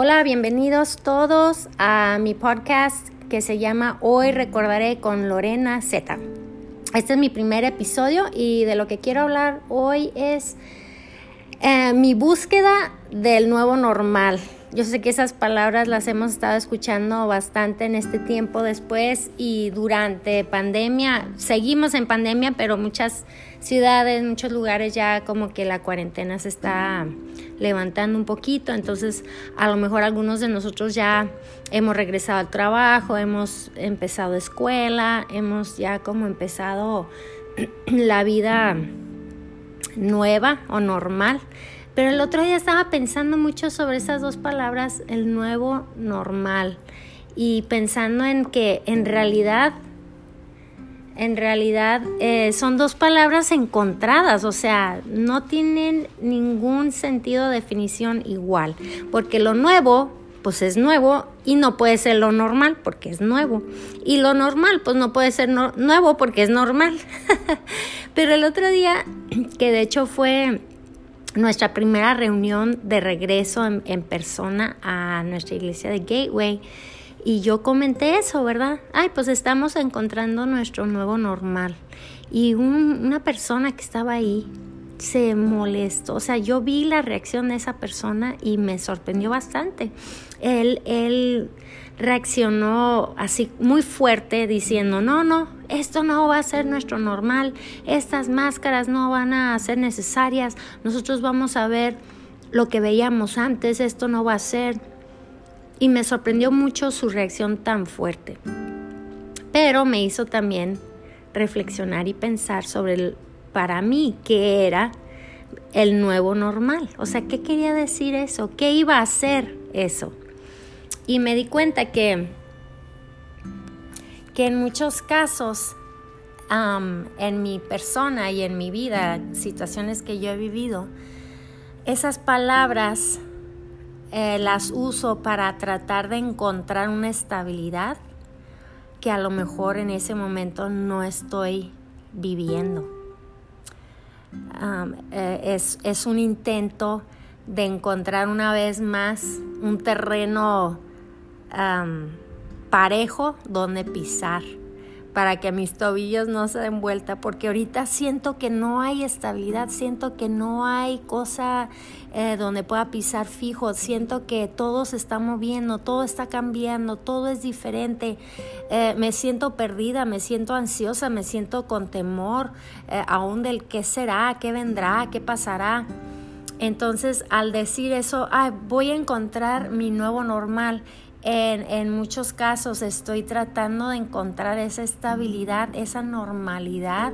Hola, bienvenidos todos a mi podcast que se llama Hoy Recordaré con Lorena Z. Este es mi primer episodio y de lo que quiero hablar hoy es eh, mi búsqueda del nuevo normal. Yo sé que esas palabras las hemos estado escuchando bastante en este tiempo después y durante pandemia. Seguimos en pandemia, pero muchas ciudades, muchos lugares ya como que la cuarentena se está levantando un poquito. Entonces, a lo mejor algunos de nosotros ya hemos regresado al trabajo, hemos empezado escuela, hemos ya como empezado la vida nueva o normal. Pero el otro día estaba pensando mucho sobre esas dos palabras, el nuevo normal, y pensando en que en realidad, en realidad eh, son dos palabras encontradas, o sea, no tienen ningún sentido de definición igual, porque lo nuevo pues es nuevo y no puede ser lo normal porque es nuevo. Y lo normal pues no puede ser nuevo porque es normal. Pero el otro día, que de hecho fue nuestra primera reunión de regreso en, persona a nuestra iglesia de Gateway. Y yo comenté eso, ¿verdad? Ay, pues estamos encontrando nuestro nuevo normal. Y una persona que estaba ahí se molestó. O sea, yo vi la reacción de esa persona y me sorprendió bastante. Él, él reaccionó así muy fuerte diciendo, no, no, esto no va a ser nuestro normal, estas máscaras no van a ser necesarias, nosotros vamos a ver lo que veíamos antes, esto no va a ser. Y me sorprendió mucho su reacción tan fuerte. Pero me hizo también reflexionar y pensar sobre el, para mí qué era el nuevo normal. O sea, ¿qué quería decir eso? ¿Qué iba a ser eso? Y me di cuenta que, que en muchos casos, en mi persona y en mi vida, situaciones que yo he vivido, esas palabras eh, las uso para tratar de encontrar una estabilidad que a lo mejor en ese momento no estoy viviendo. Eh, es, es, un intento de encontrar una vez más un terreno parejo donde pisar para que mis tobillos no se den vuelta, porque ahorita siento que no hay estabilidad, siento que no hay cosa eh, donde pueda pisar fijo, siento que todo se está moviendo, todo está cambiando, todo es diferente, eh, me siento perdida, me siento ansiosa, me siento con temor eh, aún del qué será, qué vendrá, qué pasará. Entonces, al decir eso, voy a encontrar mi nuevo normal en, muchos casos estoy tratando de encontrar esa estabilidad, esa normalidad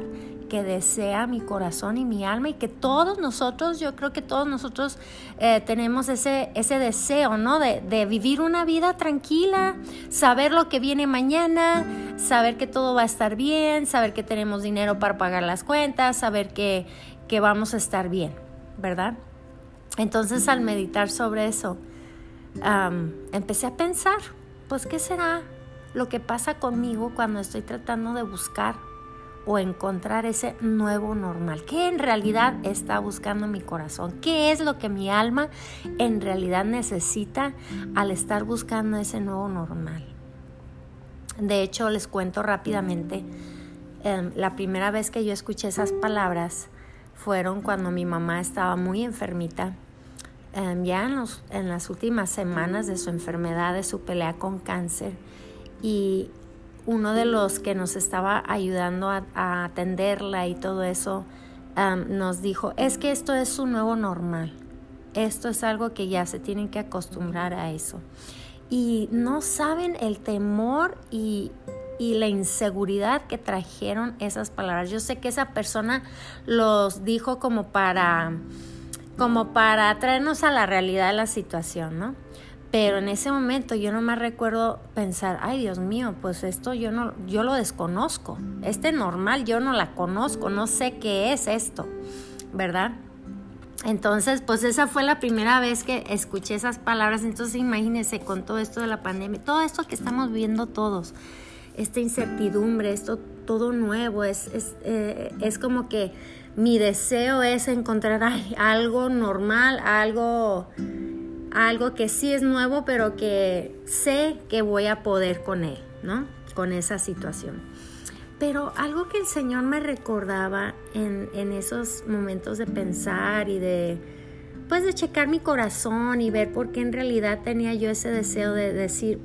que desea mi corazón y mi alma y que todos nosotros, yo creo que todos nosotros eh, tenemos ese, ese deseo, ¿no? De, de, vivir una vida tranquila, saber lo que viene mañana, saber que todo va a estar bien, saber que tenemos dinero para pagar las cuentas, saber que, que vamos a estar bien, ¿verdad? Entonces al meditar sobre eso, empecé a pensar, pues, ¿qué será lo que pasa conmigo cuando estoy tratando de buscar o encontrar ese nuevo normal? ¿Qué en realidad está buscando mi corazón? ¿Qué es lo que mi alma en realidad necesita al estar buscando ese nuevo normal? De hecho, les cuento rápidamente, em, la primera vez que yo escuché esas palabras fueron cuando mi mamá estaba muy enfermita Em, ya en, las últimas semanas de su enfermedad, de su pelea con cáncer, y uno de los que nos estaba ayudando a, atenderla y todo eso, em, nos dijo, es que esto es su nuevo normal, esto es algo que ya se tienen que acostumbrar a eso. Y no saben el temor y la inseguridad que trajeron esas palabras. Yo sé que esa persona los dijo como para como para traernos a la realidad de la situación, ¿no? Pero en ese momento yo no me recuerdo pensar, ay Dios mío, pues esto yo no, yo lo desconozco. Este normal yo no la conozco, no sé qué es esto, ¿verdad? Entonces, pues esa fue la primera vez que escuché esas palabras. Entonces, imagínense con todo esto de la pandemia, todo esto que estamos viendo todos, esta incertidumbre, esto todo nuevo, es, es, eh, es como que mi deseo es encontrar algo normal, algo, algo que sí es nuevo, pero que sé que voy a poder con él, ¿no? Con esa situación. Pero algo que el Señor me recordaba en, en esos momentos de pensar y de, pues de checar mi corazón y ver por qué en realidad tenía yo ese deseo de decir,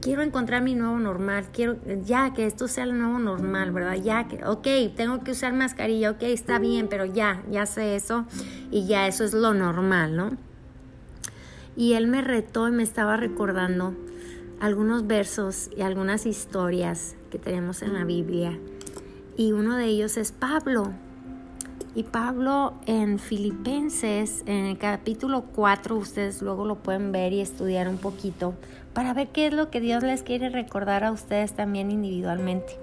quiero encontrar mi nuevo normal, quiero ya que esto sea el nuevo normal, ¿verdad? Ya que, ok, tengo que usar mascarilla, ok, está bien, pero ya, ya sé eso y ya eso es lo normal, ¿no? Y él me retó y me estaba recordando algunos versos y algunas historias que tenemos en la Biblia. Y uno de ellos es Pablo. Y Pablo en Filipenses, en el capítulo 4, ustedes luego lo pueden ver y estudiar un poquito para ver qué es lo que Dios les quiere recordar a ustedes también individualmente.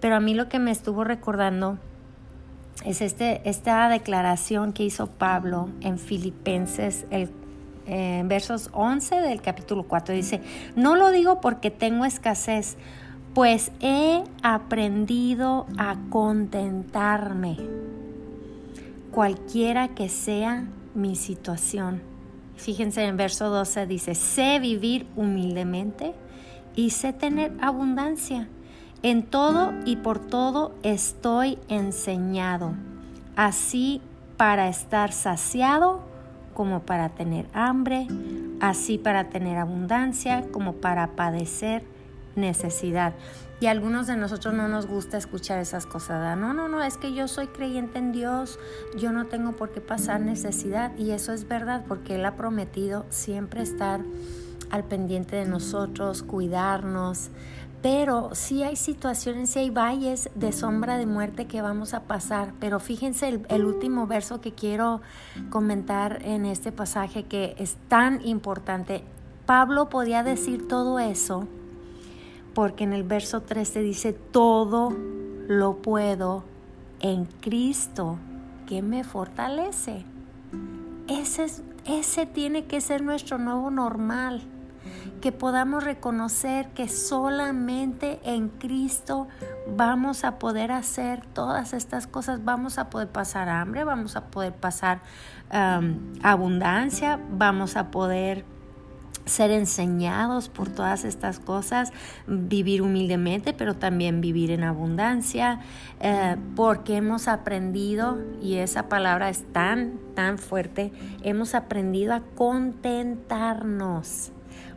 Pero a mí lo que me estuvo recordando es este, esta declaración que hizo Pablo en Filipenses, el, versos 11 del capítulo 4. Dice, no lo digo porque tengo escasez, pues he aprendido a contentarme cualquiera que sea mi situación. Fíjense en verso 12 dice, sé vivir humildemente y sé tener abundancia. En todo y por todo estoy enseñado, así para estar saciado como para tener hambre, así para tener abundancia como para padecer necesidad. Y a algunos de nosotros no nos gusta escuchar esas cosas. No, no, no, es que yo soy creyente en Dios, yo no tengo por qué pasar necesidad. Y eso es verdad porque Él ha prometido siempre estar al pendiente de nosotros, cuidarnos. Pero sí hay situaciones, sí hay valles de sombra de muerte que vamos a pasar. Pero fíjense el, el último verso que quiero comentar en este pasaje que es tan importante. Pablo podía decir todo eso porque en el verso 13 dice, todo lo puedo en Cristo que me fortalece. Ese, ese tiene que ser nuestro nuevo normal, que podamos reconocer que solamente en Cristo vamos a poder hacer todas estas cosas, vamos a poder pasar hambre, vamos a poder pasar abundancia, vamos a poder ser enseñados por todas estas cosas, vivir humildemente, pero también vivir en abundancia, eh, porque hemos aprendido, y esa palabra es tan, tan fuerte, hemos aprendido a contentarnos.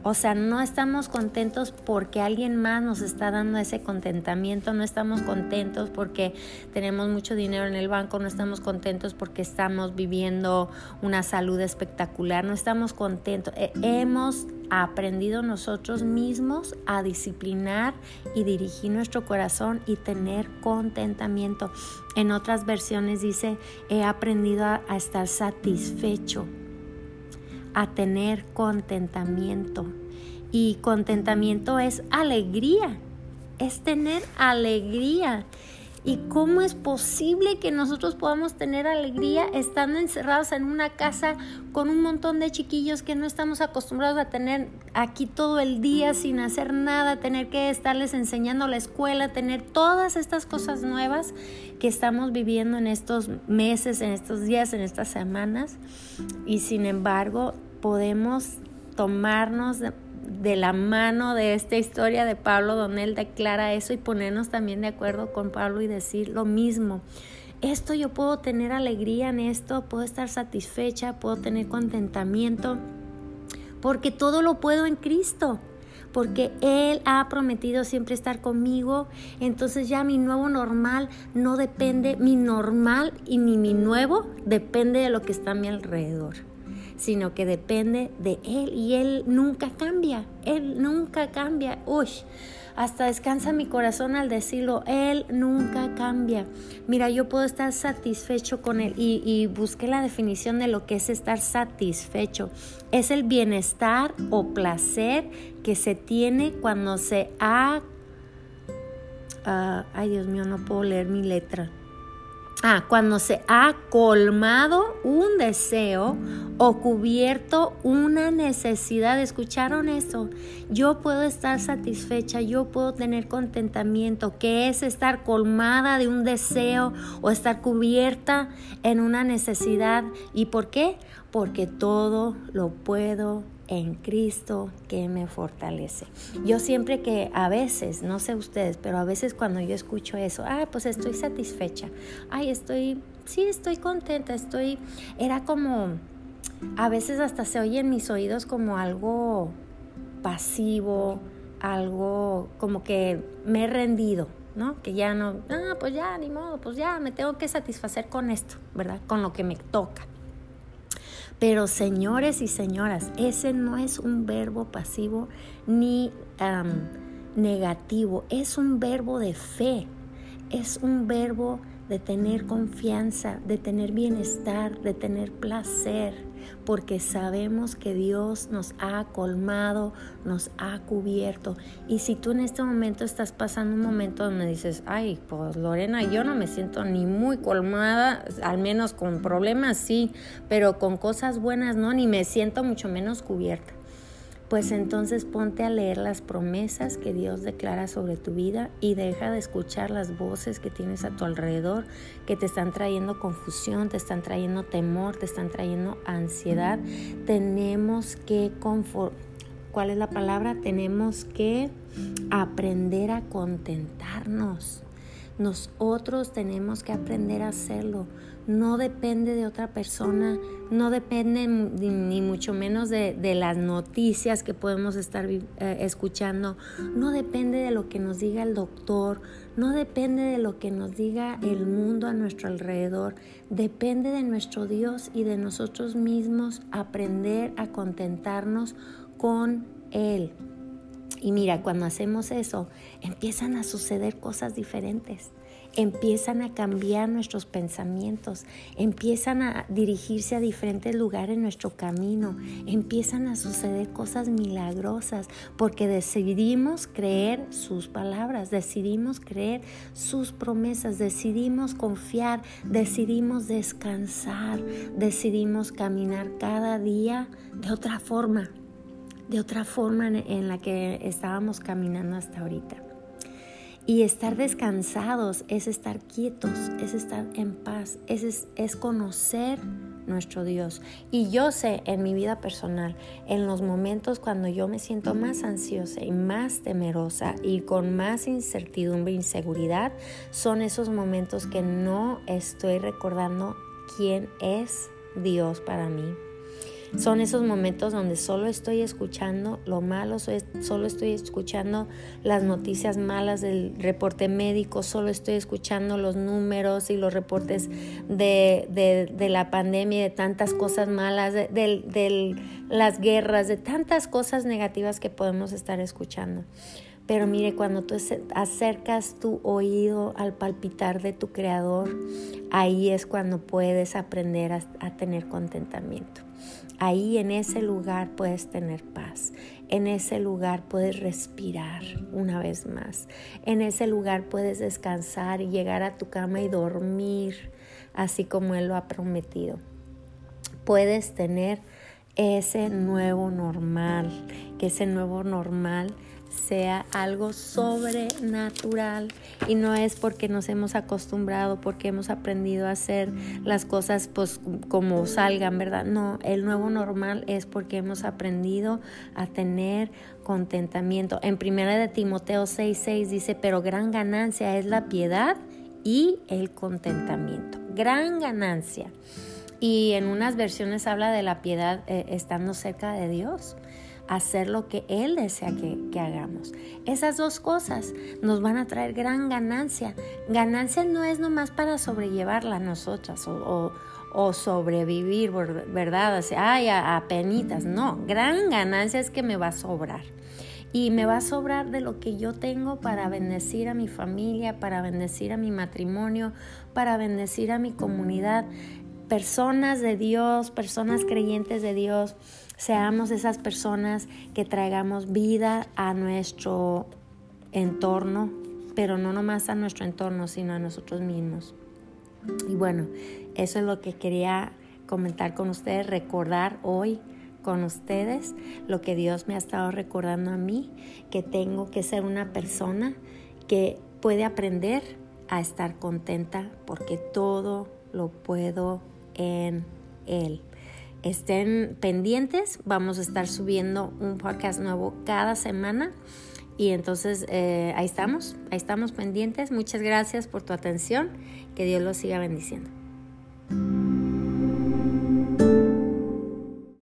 O sea, no estamos contentos porque alguien más nos está dando ese contentamiento, no estamos contentos porque tenemos mucho dinero en el banco, no estamos contentos porque estamos viviendo una salud espectacular, no estamos contentos. Eh, hemos aprendido nosotros mismos a disciplinar y dirigir nuestro corazón y tener contentamiento. En otras versiones dice, he aprendido a estar satisfecho a tener contentamiento. Y contentamiento es alegría, es tener alegría. ¿Y cómo es posible que nosotros podamos tener alegría estando encerrados en una casa con un montón de chiquillos que no estamos acostumbrados a tener aquí todo el día sin hacer nada, tener que estarles enseñando la escuela, tener todas estas cosas nuevas que estamos viviendo en estos meses, en estos días, en estas semanas? Y sin embargo, podemos tomarnos de, la mano de esta historia de Pablo donde declara eso y ponernos también de acuerdo con Pablo y decir lo mismo. Esto yo puedo tener alegría en esto, puedo estar satisfecha, puedo tener contentamiento, porque todo lo puedo en Cristo porque Él ha prometido siempre estar conmigo. Entonces ya mi nuevo normal no depende, mi normal y ni mi nuevo depende de lo que está a mi alrededor sino que depende de Él y Él nunca cambia, Él nunca cambia. Uy, hasta descansa mi corazón al decirlo, Él nunca cambia. Mira, yo puedo estar satisfecho con Él y, busqué la definición de lo que es estar satisfecho. Es el bienestar o placer que se tiene cuando se ha... Ah, ay Dios mío, no puedo leer mi letra Ah, cuando se ha colmado un deseo o cubierto una necesidad. ¿Escucharon eso? Yo puedo estar satisfecha, yo puedo tener contentamiento, que es estar colmada de un deseo o estar cubierta en una necesidad. ¿Y por qué? Porque todo lo puedo en Cristo que me fortalece. Yo siempre que a veces, no sé ustedes, pero a veces cuando yo escucho eso, ah, pues estoy satisfecha, ay, estoy, sí, estoy contenta, estoy, era como, a veces hasta se oye en mis oídos como algo pasivo, algo como que me he rendido, ¿no? Que ya no, ah, pues ya, ni modo, pues ya, me tengo que satisfacer con esto, ¿verdad? Con lo que me toca. Pero señores y señoras, ese no es un verbo pasivo ni negativo, es un verbo de fe, es un verbo de tener confianza, de tener bienestar, de tener placer, porque sabemos que Dios nos ha colmado, nos ha cubierto. Y si tú en este momento estás pasando un momento donde dices, ay, pues Lorena, yo no me siento ni muy colmada, al menos con problemas sí, pero con cosas buenas no, ni me siento mucho menos cubierta pues entonces ponte a leer las promesas que Dios declara sobre tu vida y deja de escuchar las voces que tienes a tu alrededor que te están trayendo confusión, te están trayendo temor, te están trayendo ansiedad. Tenemos que ¿Cuál es la palabra? Tenemos que aprender a contentarnos. Nosotros tenemos que aprender a hacerlo. No depende de otra persona, no depende ni mucho menos de, las noticias que podemos estar eh, escuchando, no depende de lo que nos diga el doctor, no depende de lo que nos diga el mundo a nuestro alrededor, depende de nuestro Dios y de nosotros mismos aprender a contentarnos con Él. Y mira, cuando hacemos eso, empiezan a suceder cosas diferentes. Empiezan a cambiar nuestros pensamientos, empiezan a dirigirse a diferentes lugares en nuestro camino, empiezan a suceder cosas milagrosas porque decidimos creer sus palabras, decidimos creer sus promesas, decidimos confiar, decidimos descansar, decidimos caminar cada día de otra forma, de otra forma en la que estábamos caminando hasta ahorita. Y estar descansados es estar quietos, es estar en paz, es, es, conocer nuestro Dios. Y yo sé en mi vida personal, en los momentos cuando yo me siento más ansiosa y más temerosa y con más incertidumbre e inseguridad, son esos momentos que no estoy recordando quién es Dios para mí. Son esos momentos donde solo estoy escuchando lo malo, solo estoy escuchando las noticias malas del reporte médico, solo estoy escuchando los números y los reportes de, la pandemia, de tantas cosas malas, de, las guerras, de tantas cosas negativas que podemos estar escuchando. Pero mire, cuando tú acercas tu oído al palpitar de tu creador, ahí es cuando puedes aprender a tener contentamiento. Ahí en ese lugar puedes tener paz. En ese lugar puedes respirar una vez más. En ese lugar puedes descansar y llegar a tu cama y dormir así como Él lo ha prometido. Puedes tener ese nuevo normal, que ese nuevo normal sea algo sobrenatural y no es porque nos hemos acostumbrado, porque hemos aprendido a hacer las cosas pues como salgan, ¿verdad? No, el nuevo normal es porque hemos aprendido a tener contentamiento. En primera de Timoteo 6:6 dice, "Pero gran ganancia es la piedad y el contentamiento." Gran ganancia. Y en unas versiones habla de la piedad eh, estando cerca de Dios hacer lo que Él desea que, hagamos. Esas dos cosas nos van a traer gran ganancia. Ganancia no es nomás para sobrellevarla nosotras o, sobrevivir, ¿verdad? O ay, a, penitas. No, gran ganancia es que me va a sobrar. Y me va a sobrar de lo que yo tengo para bendecir a mi familia, para bendecir a mi matrimonio, para bendecir a mi comunidad. Personas de Dios, personas creyentes de Dios Seamos esas personas que traigamos vida a nuestro entorno, pero no nomás a nuestro entorno, sino a nosotros mismos. Y bueno, eso es lo que quería comentar con ustedes, recordar hoy con ustedes lo que Dios me ha estado recordando a mí, que tengo que ser una persona que puede aprender a estar contenta porque todo lo puedo en Él. Estén pendientes, vamos a estar subiendo un podcast nuevo cada semana. Y entonces eh, ahí estamos, ahí estamos pendientes. Muchas gracias por tu atención. Que Dios los siga bendiciendo.